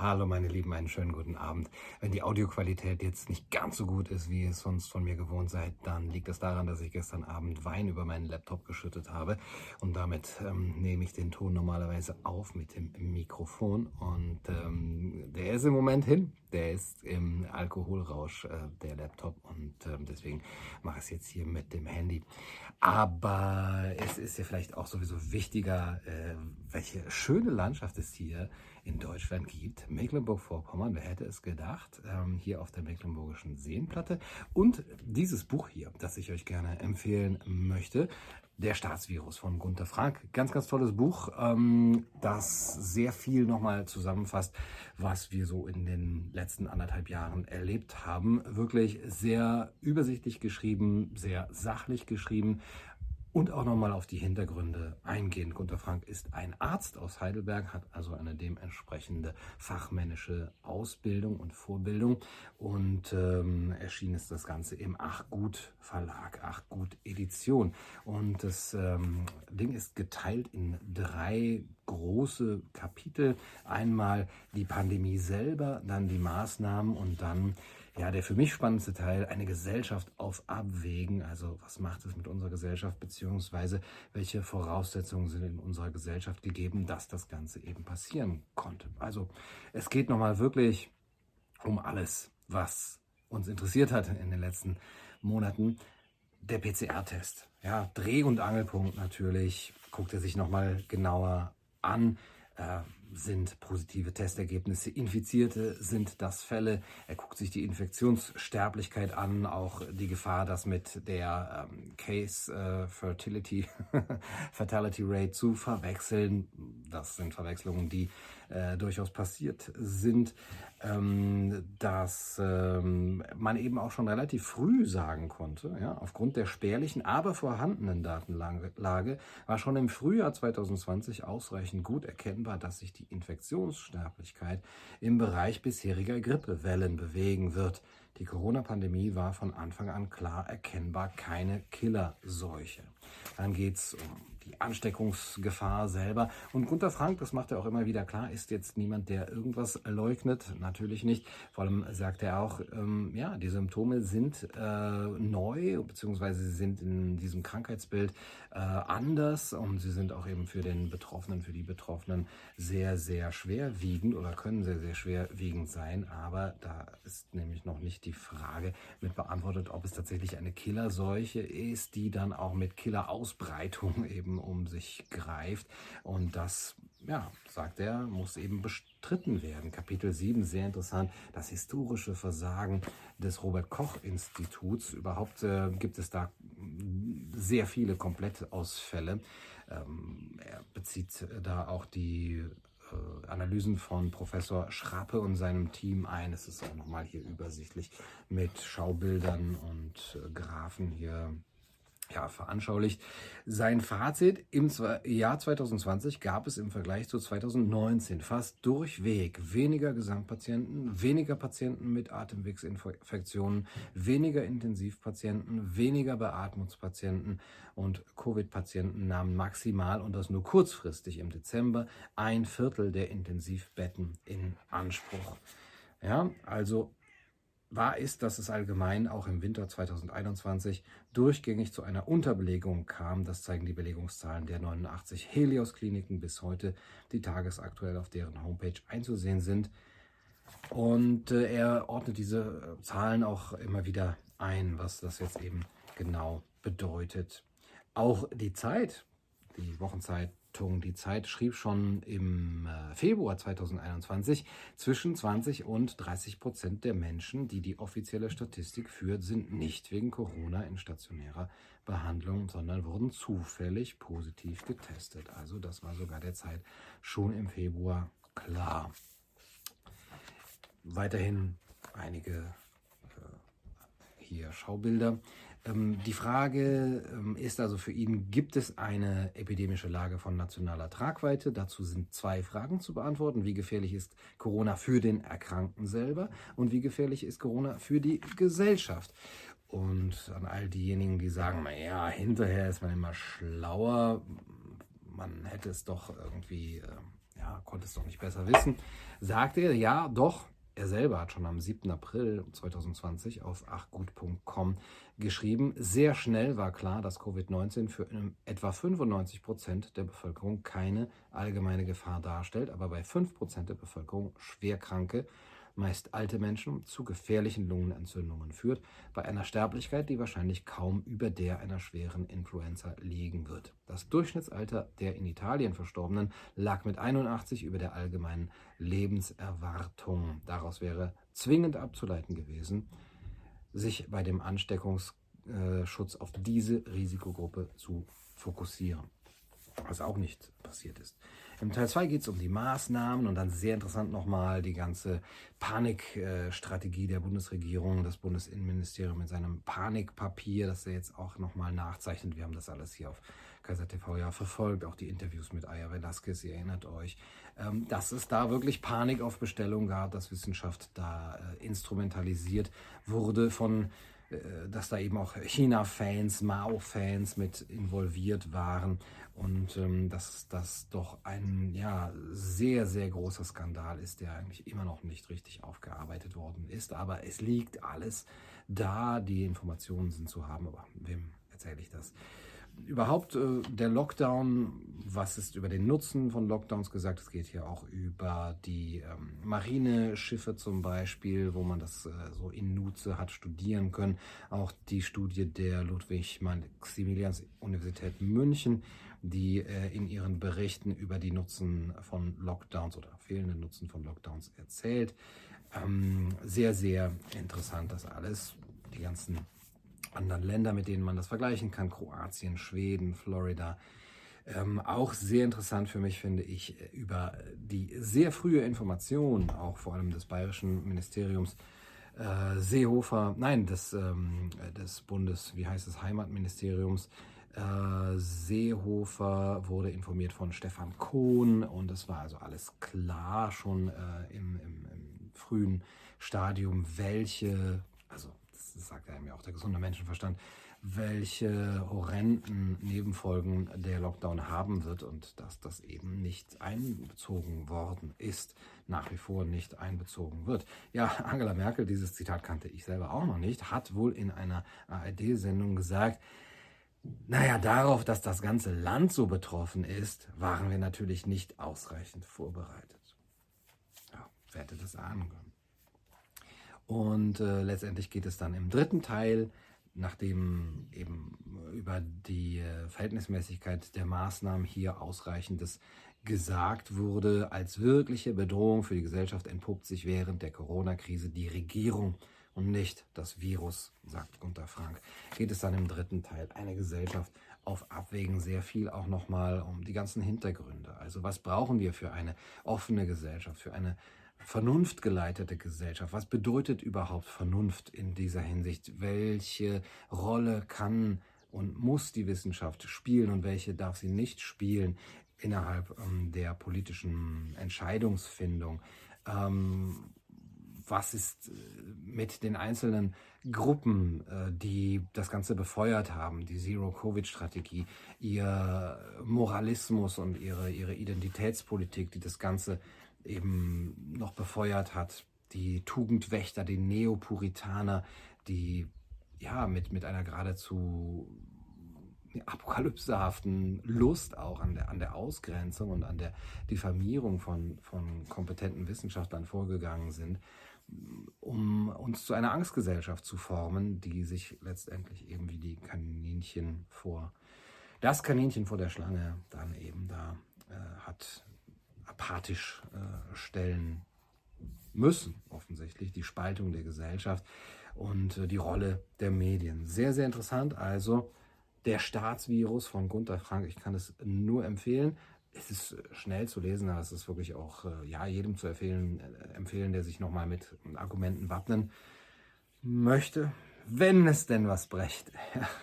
Hallo meine Lieben, einen schönen guten Abend. Wenn die Audioqualität jetzt nicht ganz so gut ist, wie ihr es sonst von mir gewohnt seid, dann liegt es daran, dass ich gestern Abend Wein über meinen Laptop geschüttet habe und damit ähm, nehme ich den Ton normalerweise auf mit dem Mikrofon und ähm, der ist im Moment hin, der ist im Alkoholrausch, äh, der Laptop und ähm, deswegen mache ich es jetzt hier mit dem Handy. Aber es ist ja vielleicht auch sowieso wichtiger, äh, welche schöne Landschaft es hier in Deutschland gibt. Mecklenburg-Vorpommern, wer hätte es gedacht, ähm, hier auf der Mecklenburgischen Seenplatte. Und dieses Buch hier, das ich euch gerne empfehlen möchte, der Staatsvirus von Gunter Frank. Ganz, ganz tolles Buch, ähm, das sehr viel nochmal zusammenfasst, was wir so in den letzten anderthalb Jahren erlebt haben. Wirklich sehr übersichtlich geschrieben, sehr sachlich geschrieben und auch nochmal auf die Hintergründe eingehen. Gunter Frank ist ein Arzt aus Heidelberg, hat also eine dementsprechende fachmännische Ausbildung und Vorbildung und ähm, erschienen ist das Ganze im Achgut Verlag, Achgut Edition. Und das ähm, Ding ist geteilt in drei große Kapitel. Einmal die Pandemie selber, dann die Maßnahmen und dann ja, der für mich spannendste Teil, eine Gesellschaft auf Abwägen. Also was macht es mit unserer Gesellschaft, beziehungsweise welche Voraussetzungen sind in unserer Gesellschaft gegeben, dass das Ganze eben passieren konnte. Also es geht nochmal wirklich um alles, was uns interessiert hat in den letzten Monaten. Der PCR-Test, ja, Dreh- und Angelpunkt natürlich, guckt er sich nochmal genauer an. Äh, sind positive Testergebnisse. Infizierte sind das Fälle. Er guckt sich die Infektionssterblichkeit an, auch die Gefahr, dass mit der ähm, Case äh, Fertility, Fatality Rate zu verwechseln. Das sind Verwechslungen, die äh, durchaus passiert sind, ähm, dass ähm, man eben auch schon relativ früh sagen konnte, ja, aufgrund der spärlichen, aber vorhandenen Datenlage war schon im Frühjahr 2020 ausreichend gut erkennbar, dass sich die Infektionssterblichkeit im Bereich bisheriger Grippewellen bewegen wird. Die Corona-Pandemie war von Anfang an klar erkennbar keine Killerseuche. Dann geht es um die Ansteckungsgefahr selber. Und Gunter Frank, das macht er auch immer wieder klar, ist jetzt niemand, der irgendwas leugnet. Natürlich nicht. Vor allem sagt er auch, ähm, ja, die Symptome sind äh, neu, beziehungsweise sie sind in diesem Krankheitsbild äh, anders und sie sind auch eben für den Betroffenen, für die Betroffenen sehr, sehr schwerwiegend oder können sehr, sehr schwerwiegend sein. Aber da ist nämlich noch nicht die Frage mit beantwortet, ob es tatsächlich eine Killerseuche ist, die dann auch mit Killerausbreitung eben um sich greift. Und das, ja, sagt er, muss eben bestritten werden. Kapitel 7, sehr interessant, das historische Versagen des Robert Koch Instituts. Überhaupt äh, gibt es da sehr viele Komplettausfälle. Ähm, er bezieht da auch die Analysen von Professor Schrappe und seinem Team ein. Es ist auch nochmal hier übersichtlich mit Schaubildern und äh, Graphen hier ja, veranschaulicht. Sein Fazit im Jahr 2020 gab es im Vergleich zu 2019 fast durchweg weniger Gesamtpatienten, weniger Patienten mit Atemwegsinfektionen, weniger Intensivpatienten, weniger Beatmungspatienten und Covid-Patienten nahmen maximal und das nur kurzfristig im Dezember ein Viertel der Intensivbetten in Anspruch. Ja, also Wahr ist, dass es allgemein auch im Winter 2021 durchgängig zu einer Unterbelegung kam. Das zeigen die Belegungszahlen der 89 Helios-Kliniken bis heute, die tagesaktuell auf deren Homepage einzusehen sind. Und äh, er ordnet diese äh, Zahlen auch immer wieder ein, was das jetzt eben genau bedeutet. Auch die Zeit, die Wochenzeit Zeitung Die Zeit schrieb schon im äh, Februar 2021, zwischen 20 und 30 Prozent der Menschen, die die offizielle Statistik führt, sind nicht wegen Corona in stationärer Behandlung, sondern wurden zufällig positiv getestet. Also das war sogar der Zeit schon im Februar klar. Weiterhin einige äh, hier Schaubilder. Ähm, die Frage ähm, ist also für ihn, gibt es eine epidemische Lage von nationaler Tragweite? Dazu sind zwei Fragen zu beantworten. Wie gefährlich ist Corona für den Erkrankten selber und wie gefährlich ist Corona für die Gesellschaft? Und an all diejenigen, die sagen, naja, hinterher ist man immer schlauer, man hätte es doch irgendwie äh, ja, konnte es doch nicht besser wissen, sagte er, ja, doch, er selber hat schon am 7. April 2020 auf achgut.com geschrieben, sehr schnell war klar, dass Covid-19 für etwa 95 Prozent der Bevölkerung keine allgemeine Gefahr darstellt, aber bei 5 Prozent der Bevölkerung Schwerkranke meist alte Menschen, zu gefährlichen Lungenentzündungen führt, bei einer Sterblichkeit, die wahrscheinlich kaum über der einer schweren Influenza liegen wird. Das Durchschnittsalter der in Italien Verstorbenen lag mit 81 über der allgemeinen Lebenserwartung. Daraus wäre zwingend abzuleiten gewesen, sich bei dem Ansteckungsschutz auf diese Risikogruppe zu fokussieren, was auch nicht passiert ist. Im Teil 2 geht es um die Maßnahmen und dann sehr interessant nochmal die ganze Panikstrategie der Bundesregierung, das Bundesinnenministerium mit seinem Panikpapier, das er jetzt auch nochmal nachzeichnet. Wir haben das alles hier auf Kaiser TV ja verfolgt, auch die Interviews mit Aya Velasquez, ihr erinnert euch, ähm, dass es da wirklich Panik auf Bestellung gab, dass Wissenschaft da äh, instrumentalisiert wurde von äh, dass da eben auch China-Fans, Mao-Fans mit involviert waren und ähm, dass das doch ein ja, sehr, sehr großer Skandal ist, der eigentlich immer noch nicht richtig aufgearbeitet worden ist. Aber es liegt alles da, die Informationen sind zu haben. Aber wem erzähle ich das? Überhaupt äh, der Lockdown, was ist über den Nutzen von Lockdowns gesagt? Es geht hier auch über die ähm, Marineschiffe zum Beispiel, wo man das äh, so in Nutze hat studieren können. Auch die Studie der Ludwig-Maximilians-Universität München, die äh, in ihren Berichten über die Nutzen von Lockdowns oder fehlenden Nutzen von Lockdowns erzählt. Ähm, sehr, sehr interessant das alles. Die ganzen anderen Länder, mit denen man das vergleichen kann, Kroatien, Schweden, Florida. Ähm, auch sehr interessant für mich finde ich über die sehr frühe Information, auch vor allem des bayerischen Ministeriums äh, Seehofer, nein, des, ähm, des Bundes, wie heißt es, Heimatministeriums, äh, Seehofer wurde informiert von Stefan Kohn und es war also alles klar schon äh, im, im, im frühen Stadium, welche, das sagt einem ja auch der gesunde Menschenverstand, welche horrenden Nebenfolgen der Lockdown haben wird und dass das eben nicht einbezogen worden ist, nach wie vor nicht einbezogen wird. Ja, Angela Merkel, dieses Zitat kannte ich selber auch noch nicht, hat wohl in einer ARD-Sendung gesagt, naja, darauf, dass das ganze Land so betroffen ist, waren wir natürlich nicht ausreichend vorbereitet. Ja, wer hätte das ahnen können? Und äh, letztendlich geht es dann im dritten Teil, nachdem eben über die äh, Verhältnismäßigkeit der Maßnahmen hier ausreichendes gesagt wurde, als wirkliche Bedrohung für die Gesellschaft entpuppt sich während der Corona-Krise die Regierung und nicht das Virus, sagt Gunter Frank. Geht es dann im dritten Teil eine Gesellschaft auf Abwägen sehr viel auch nochmal um die ganzen Hintergründe. Also was brauchen wir für eine offene Gesellschaft, für eine vernunftgeleitete Gesellschaft. Was bedeutet überhaupt Vernunft in dieser Hinsicht? Welche Rolle kann und muss die Wissenschaft spielen und welche darf sie nicht spielen innerhalb ähm, der politischen Entscheidungsfindung? Ähm, was ist äh, mit den einzelnen Gruppen, äh, die das Ganze befeuert haben, die Zero-Covid-Strategie, ihr Moralismus und ihre, ihre Identitätspolitik, die das Ganze eben noch befeuert hat. Die Tugendwächter, die Neopuritaner, die ja mit, mit einer geradezu apokalypsehaften Lust auch an der, an der Ausgrenzung und an der Diffamierung von, von kompetenten Wissenschaftlern vorgegangen sind, um uns zu einer Angstgesellschaft zu formen, die sich letztendlich eben wie die Kaninchen vor, das Kaninchen vor der Schlange dann eben da äh, hat apathisch äh, stellen müssen, offensichtlich, die Spaltung der Gesellschaft und äh, die Rolle der Medien. Sehr, sehr interessant. Also der Staatsvirus von Gunther Frank, ich kann es nur empfehlen. Es ist äh, schnell zu lesen, aber es ist wirklich auch äh, ja, jedem zu empfehlen, empfehlen der sich nochmal mit Argumenten wappnen möchte, wenn es denn was brecht.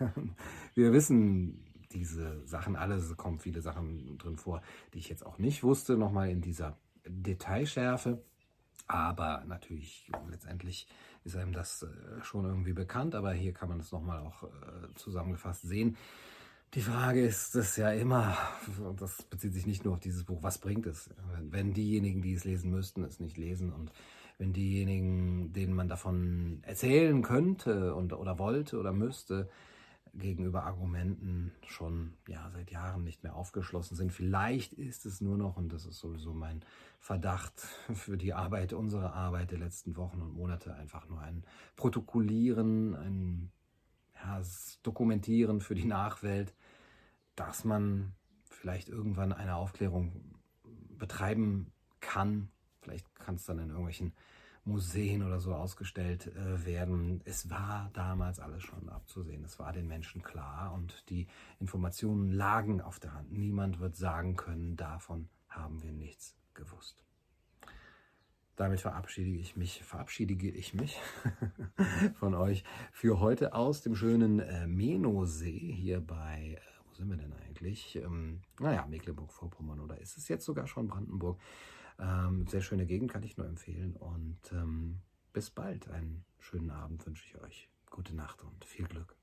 Wir wissen, diese Sachen, alles kommen viele Sachen drin vor, die ich jetzt auch nicht wusste, nochmal in dieser Detailschärfe. Aber natürlich, letztendlich ist einem das äh, schon irgendwie bekannt, aber hier kann man es nochmal auch äh, zusammengefasst sehen. Die Frage ist es ja immer, und das bezieht sich nicht nur auf dieses Buch, was bringt es, wenn diejenigen, die es lesen müssten, es nicht lesen und wenn diejenigen, denen man davon erzählen könnte und, oder wollte oder müsste, gegenüber Argumenten schon ja, seit Jahren nicht mehr aufgeschlossen sind. Vielleicht ist es nur noch, und das ist sowieso mein Verdacht für die Arbeit, unsere Arbeit der letzten Wochen und Monate, einfach nur ein Protokollieren, ein ja, Dokumentieren für die Nachwelt, dass man vielleicht irgendwann eine Aufklärung betreiben kann. Vielleicht kann es dann in irgendwelchen Museen oder so ausgestellt äh, werden. Es war damals alles schon abzusehen. Es war den Menschen klar und die Informationen lagen auf der Hand. Niemand wird sagen können, davon haben wir nichts gewusst. Damit verabschiede ich mich, verabschiede ich mich von euch für heute aus dem schönen äh, Menosee hier bei, äh, wo sind wir denn eigentlich? Ähm, naja, Mecklenburg-Vorpommern oder ist es jetzt sogar schon Brandenburg? Ähm, sehr schöne Gegend, kann ich nur empfehlen. Und ähm, bis bald. Einen schönen Abend wünsche ich euch. Gute Nacht und viel Glück.